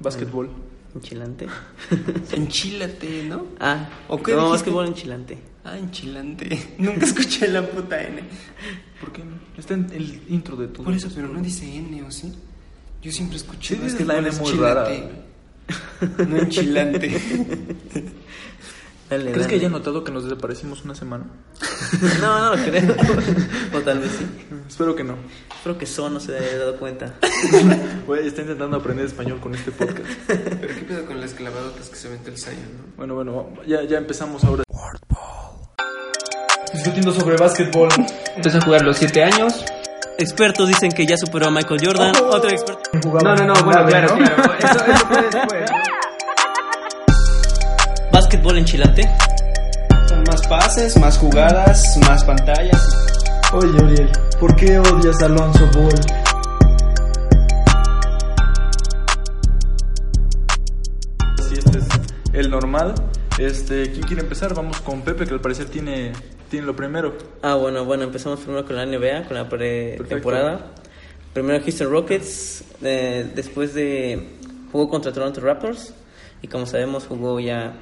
Básquetbol. Enchilante. Enchilate, ¿no? Ah, ¿O qué no, dijiste? básquetbol enchilante. Ah, enchilante. Nunca escuché la puta N. ¿Por qué no? Está en el intro de todo. Por eso, pero no dice N, ¿o sí? Yo siempre escuché Sí, dices la N básquetbol muy rara. No enchilante. Dale, ¿Crees que haya notado que nos desaparecimos una semana? No, no lo creo. o tal vez sí. Espero que no. Espero que Son no se haya dado cuenta. Güey, está intentando aprender español con este podcast. Pero qué pedo con las clavadotas que se aventó el Zion, ¿no? Bueno, bueno, ya, ya empezamos ahora. Discutiendo sobre básquetbol. Empezó a jugar a los 7 años. Expertos dicen que ya superó a Michael Jordan. Otro experto. No, no, no, bueno, claro, claro. Eso, eso fue después. Básquetbol enchilante. Son más pases, más jugadas, más pantallas. Oye, Uriel, ¿por qué odias a Alonso Ball? Este es el normal. Este, ¿quién quiere empezar? Vamos con Pepe, que al parecer tiene, tiene lo primero. Ah, bueno, bueno, empezamos primero con la NBA, con la pretemporada. Primero Houston Rockets, eh, después de jugó contra Toronto Raptors y como sabemos jugó ya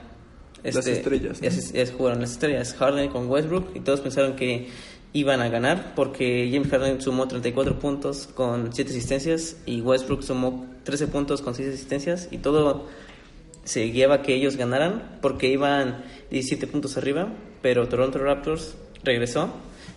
este, Las estrellas, Ya, ¿no? se- ya se jugaron las estrellas, Harden con Westbrook y todos pensaron que iban a ganar porque James Harden sumó 34 puntos con 7 asistencias y Westbrook sumó 13 puntos con 6 asistencias y todo se guiaba que ellos ganaran porque iban 17 puntos arriba, pero Toronto Raptors regresó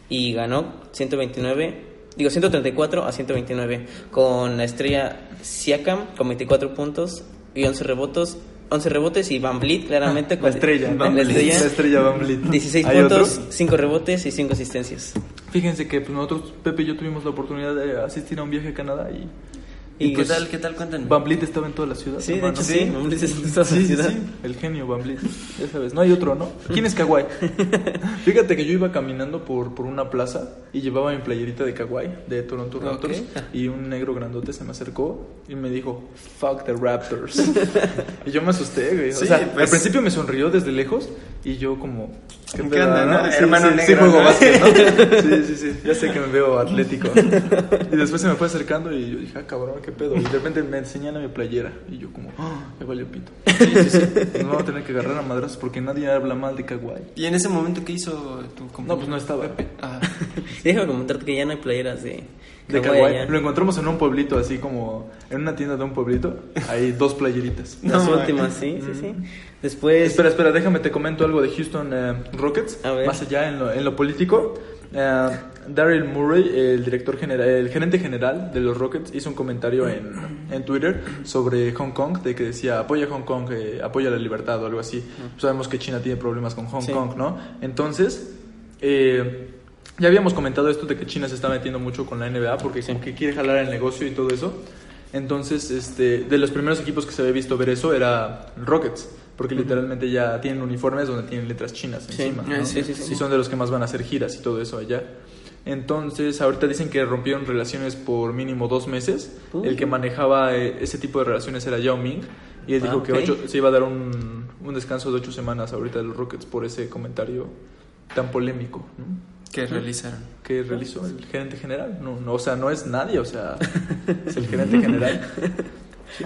y ganó 129, digo 134 a 129 con la estrella Siakam con 24 puntos y 11 rebotes, 11 rebotes y Van Vliet claramente La con estrella, ¿no? la estrella, La estrella Van Vliet. 16 ¿Hay puntos, otro? 5 rebotes y 5 asistencias. Fíjense que pues, nosotros, Pepe y yo tuvimos la oportunidad de asistir a un viaje a Canadá y, ¿Y, pues, qué tal, qué tal? Cuéntanos. Van Vliet estaba en toda la ciudad. Sí, de hermano. hecho sí, Van Vliet está en toda la Sí, sí, ciudad. sí, el genio Van Vliet, ya sabes, no hay otro, ¿no? ¿Quién es Kawhi? Fíjate que yo iba caminando por, por una plaza y llevaba mi playerita de Kawhi, de Toronto Raptors, y un negro grandote se me acercó y me dijo, fuck the Raptors. y yo me asusté, güey. Sí, o sea, pues. al principio me sonrió desde lejos y yo como... ¿Qué pedo, onda, no? Sí, Hermano sí, negro, Sí, juego ¿no? básquet, ¿no? Sí, sí, sí, ya sé que me veo atlético. Y después se me fue acercando y yo dije, ah, cabrón, qué pedo. Y de repente me enseñan a mi playera y yo como, ah, me valió pito. Sí, sí, sí. Nos vamos a tener que agarrar a madrazos porque nadie habla mal de Kawhi. ¿Y en ese momento qué hizo tu compañero? No, pues no estaba. Ah, Déjame comentarte que ya no hay playeras de De allá. Lo encontramos en un pueblito, así como en una tienda de un pueblito. Hay dos playeritas. Las No, últimas, sí, sí, sí. Después. Espera, espera, déjame te comento algo de Houston eh, Rockets. A ver. Más allá en lo, en lo político. Eh, Daryl Murray, el director general, el gerente general de los Rockets, hizo un comentario en, en Twitter sobre Hong Kong, de que decía apoya Hong Kong, eh, apoya la libertad o algo así. Sabemos que China tiene problemas con Hong Sí. Kong, ¿no? Entonces, eh, ya habíamos comentado esto de que China se está metiendo mucho con la NBA porque como que quiere jalar el negocio y todo eso. Entonces, este, de los primeros equipos que se había visto ver eso era Rockets, porque literalmente ya tienen uniformes donde tienen letras chinas Sí, encima. ah, ¿no? sí, sí, sí. Y son de los que más van a hacer giras y todo eso allá. Entonces, ahorita dicen que rompieron relaciones por mínimo dos meses. Uh. El que manejaba eh, ese tipo de relaciones era Yao Ming. Y él Ah, dijo que ocho- se iba a dar un, un descanso de ocho semanas ahorita de los Rockets por ese comentario tan polémico ¿no? ¿Qué realizaron? que realizó el gerente general. No, no, o sea, no es nadie, o sea, es el gerente general. Sí.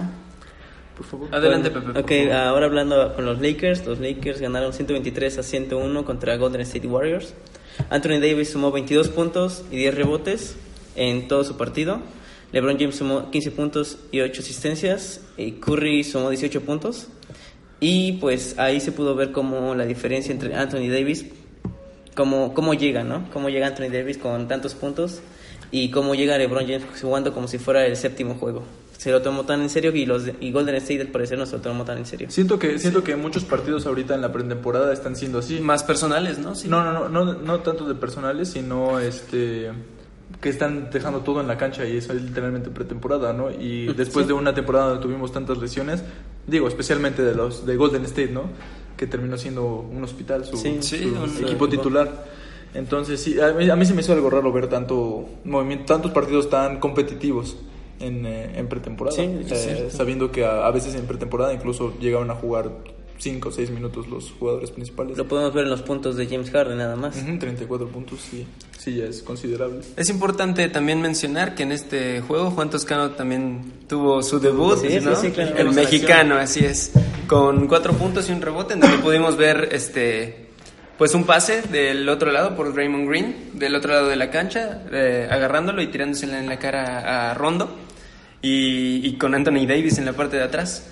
Por favor. Adelante, Pepe. por Ok, favor. ahora hablando con los Lakers. Los Lakers ganaron 123 a 101 contra Golden State Warriors. Anthony Davis sumó 22 puntos y 10 rebotes en todo su partido. LeBron James sumó 15 puntos y 8 asistencias. Y Curry sumó 18 puntos. Y pues ahí se pudo ver como la diferencia entre Anthony Davis, cómo, cómo llega, ¿no? Cómo llega Anthony Davis con tantos puntos y cómo llega LeBron James jugando como si fuera el séptimo juego. Se lo tomó tan en serio y, los, y Golden State al parecer no se lo tomó tan en serio. Siento que, siento que muchos partidos ahorita en la pretemporada están siendo así. Más personales, ¿no? Sí. No, no, no, no, no tanto de personales, sino este que están dejando todo en la cancha y eso es literalmente pretemporada, ¿no? Y después de una temporada donde tuvimos tantas lesiones, digo, especialmente de los de Golden State, ¿no? Que terminó siendo un hospital su, Sí, su sí, un equipo titular. Entonces, sí, a mí, a mí se me hizo algo raro ver tanto movimiento, tantos partidos tan competitivos en, eh, en pretemporada, Sí, Eh, sabiendo que a, a veces en pretemporada incluso llegaban a jugar 5 o 6 minutos los jugadores principales. Lo podemos ver en los puntos de James Harden nada más. Ujú, 34 puntos, sí, sí, ya es considerable. Es importante también mencionar que en este juego Juan Toscano también tuvo su debut, Sí, sí, ¿no? sí, claro. el mexicano, así es, con cuatro puntos y un rebote, en donde pudimos ver este pues un pase del otro lado por Raymond Green, del otro lado de la cancha, eh, agarrándolo y tirándosela en la cara a Rondo y, y con Anthony Davis en la parte de atrás.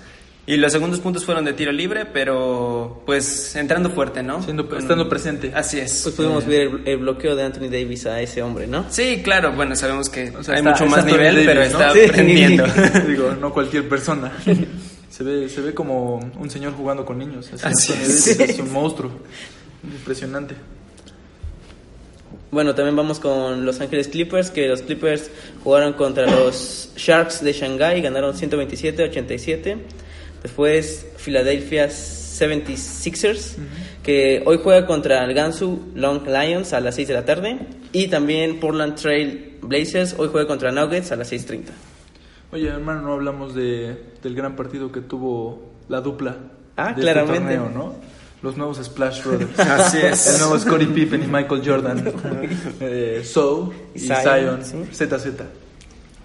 Y los segundos puntos fueron de tiro libre, pero pues entrando fuerte, ¿no? Siendo- estando presente. Así es. Pues pudimos ver el, el bloqueo de Anthony Davis a ese hombre, ¿no? Sí, claro, bueno, sabemos que O sea, hay está- mucho más nivel, Davis, pero ¿no? está Sí. aprendiendo. Digo, no cualquier persona. Se ve, se ve como un señor jugando con niños. Así, es. Davis es un monstruo. Impresionante. Bueno, también vamos con Los Ángeles Clippers, que los Clippers jugaron contra los Sharks de Shanghai, ganaron 127-87. Después Philadelphia 76ers, que hoy juega contra el Gansu Long Lions a las 6 de la tarde. Y también Portland Trail Blazers, hoy juega contra Nuggets a las 6.30. Oye, hermano, no hablamos de, del gran partido que tuvo la dupla. Ah, de claramente. Este torneo, ¿no? Los nuevos Splash Brothers. Así es. El nuevo Scottie Pippen y Michael Jordan. eh, So y Zion, Zion. sí. ZZ.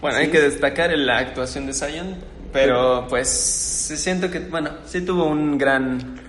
Bueno, hay que destacar la actuación de Zion, pero pues siento que, bueno, sí tuvo un gran...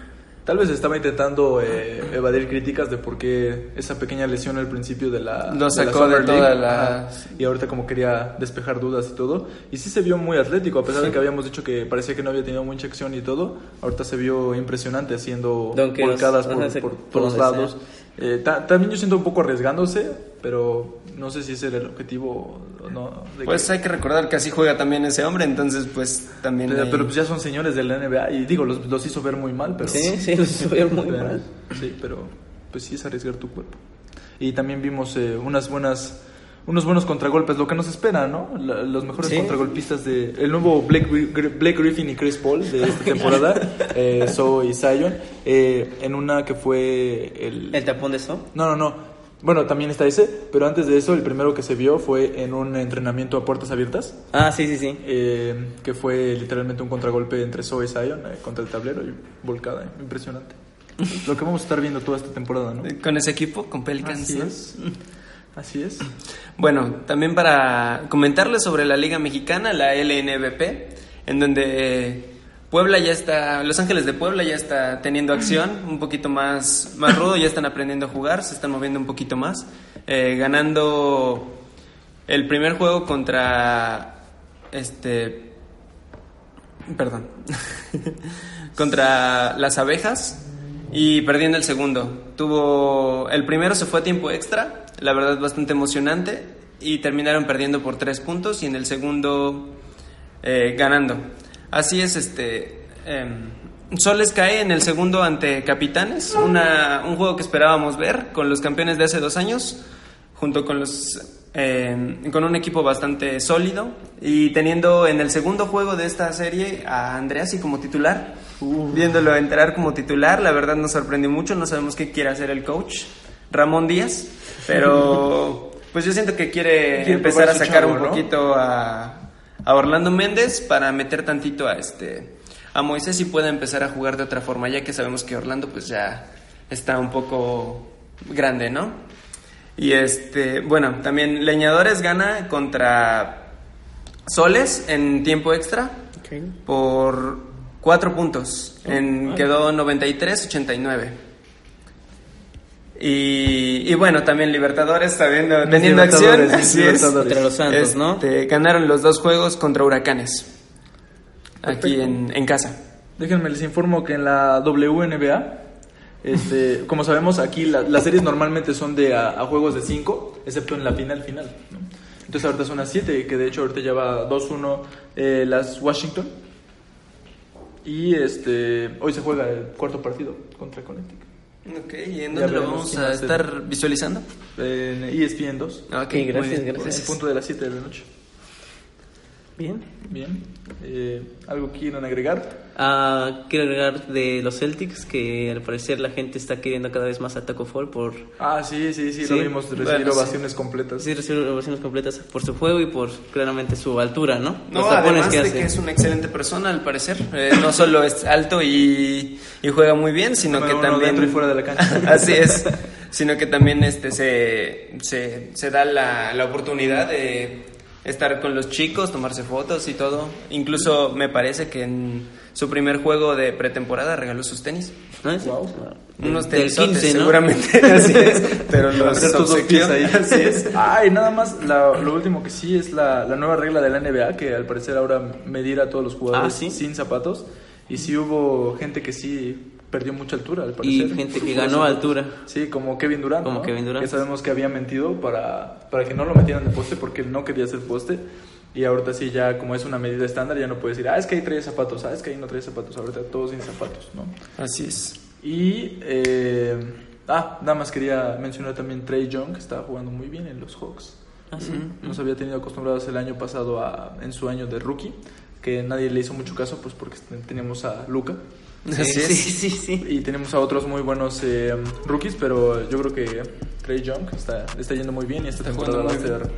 Tal vez estaba intentando eh, evadir críticas de por qué esa pequeña lesión al principio de la. Lo la sacó Summer de toda la- ajá, y ahorita como quería despejar dudas y todo. Y sí se vio muy atlético, a pesar de que habíamos dicho que parecía que no había tenido mucha acción y todo. Ahorita se vio impresionante haciendo volcadas por, sí, por por todos lados. Eh, ta- también yo siento un poco arriesgándose, pero no sé si ese era el objetivo o no. de Pues que- hay que recordar que así juega también ese hombre, entonces pues también... pero, hay- pero pues ya son señores de la NBA y digo, los, los hizo ver muy mal, pero... Sí, sí, los hizo ver muy Pero- mal. Sí, pero pues sí es arriesgar tu cuerpo. Y también vimos eh, unas buenas unos buenos contragolpes, lo que nos espera, ¿no? La- los mejores Sí. contragolpistas de el nuevo Blake, Gri- Blake Griffin y Chris Paul de esta temporada, eh, So y Zion, eh, en una que fue el, El tapón de So. no, no, no. Bueno, también está ese, pero antes de eso, el primero que se vio fue en un entrenamiento a puertas abiertas, Ah, sí, sí, sí. eh, que fue literalmente un contragolpe entre Zoe y Zion eh, contra el tablero y volcada, eh, impresionante. Lo que vamos a estar viendo toda esta temporada, ¿no? Con ese equipo, con Pelicans. Así ¿no? es. Así es. Bueno, también para comentarles sobre la Liga Mexicana, la LNBP, en donde Puebla ya está, Los Ángeles de Puebla ya está teniendo acción, un poquito más, más rudo, ya están aprendiendo a jugar, se están moviendo un poquito más, eh, ganando el primer juego contra este, perdón, contra las abejas y perdiendo el segundo. Tuvo el primero se fue a tiempo extra, la verdad bastante emocionante y terminaron perdiendo por tres puntos y en el segundo eh, ganando. Así es, este em, Soles cae en el segundo ante Capitanes, una, un juego que esperábamos ver con los campeones de hace dos años, junto con los eh, con un equipo bastante sólido y teniendo en el segundo juego de esta serie a Andreassi como titular, viéndolo entrar como titular, la verdad nos sorprendió mucho, no sabemos qué quiere hacer el coach Ramón Díaz, pero pues yo siento que quiere, Quiere empezar a sacar chavo, un ¿no? poquito a, a Orlando Méndez para meter tantito a este a Moisés y pueda empezar a jugar de otra forma, ya que sabemos que Orlando pues ya está un poco grande, ¿no? Y este, bueno, también Leñadores gana contra Soles en tiempo extra por cuatro puntos. En, quedó 93-89. Y, y bueno, también Libertadores, teniendo, Mis teniendo acción. así es. Libertadores. Contra los Santos, ¿no? Este, Ganaron los dos juegos contra Huracanes. Aquí en, en casa. Déjenme les informo que en la WNBA, este, como sabemos aquí la- las series normalmente son de a, a juegos de 5, excepto en la final final. ¿no? Entonces ahorita son a 7, que de hecho ahorita ya va 2-1 eh, las Washington. Y este hoy se juega el cuarto partido contra Connecticut. Ok, ¿y en dónde lo vamos a estar visualizando? En ESPN 2. Ok, gracias, gracias. En punto de las 7 de la noche. Bien. Bien. Eh, ¿Algo quieren agregar? Ah, quiero agregar de los Celtics que al parecer la gente está queriendo cada vez más a Taco Fall por Ah, sí, sí, sí, Sí. lo vimos recibir Bueno, sí. ovaciones completas. sí, recibir ovaciones completas por su juego y por claramente su altura, ¿no? No, Los además que de hace. que es una excelente persona, al parecer. Eh, no solo es alto y, y juega muy bien, sino Número que uno también... dentro y fuera de la cancha. Así es. Sino que también este se, se, se da la, la oportunidad de estar con los chicos, tomarse fotos y todo. Incluso me parece que en su primer juego de pretemporada regaló sus tenis. ¿No es? Wow. Unos Del tenisotes, 15, ¿no? seguramente. Así es. Pero los obsequió. ahí. Así es. Ah, y nada más, la- lo último que sí es la, la nueva regla de la NBA, que al parecer ahora medir a todos los jugadores Ah, ¿sí? sin zapatos. Y sí hubo gente que sí perdió mucha altura, al Y parecer. gente que ganó altura. Sí, como Kevin Durant. Como ¿no? Kevin Durant. Que sabemos que había mentido para, para que no lo metieran de poste porque él no quería hacer poste. Y ahorita sí, ya como es una medida estándar, ya no puede decir, ah, es que ahí trae zapatos, ah, es que ahí no trae zapatos. Ahorita todos sin zapatos, ¿no? Así es. Y, eh, ah, nada más quería mencionar también Trey Young, que estaba jugando muy bien en los Hawks. Ah, sí. Nos había tenido acostumbrados el año pasado a, en su año de rookie, que nadie le hizo mucho caso, pues porque teníamos a Luca Sí, Así sí, es. sí, sí. y tenemos a otros muy buenos eh, rookies, pero yo creo que Trey Young está, está yendo muy bien y esta Está temporada va a ser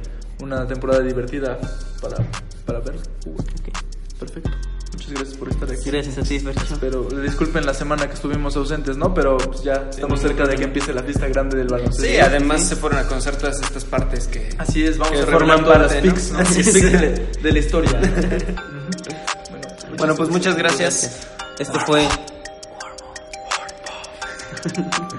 una temporada divertida para, para ver. Perfecto. Muchas gracias por estar aquí. Gracias a ti, Fercho. Pero disculpen la semana que estuvimos ausentes, ¿no? Pero pues, ya estamos cerca de que empiece la fiesta grande del baloncesto. Sí, además se fueron a conocer todas estas partes que... Así es, vamos a forman todas las pics, ¿no? Así Los es. pics de, de la historia. Bueno, Bueno, pues muchas gracias. Esto fue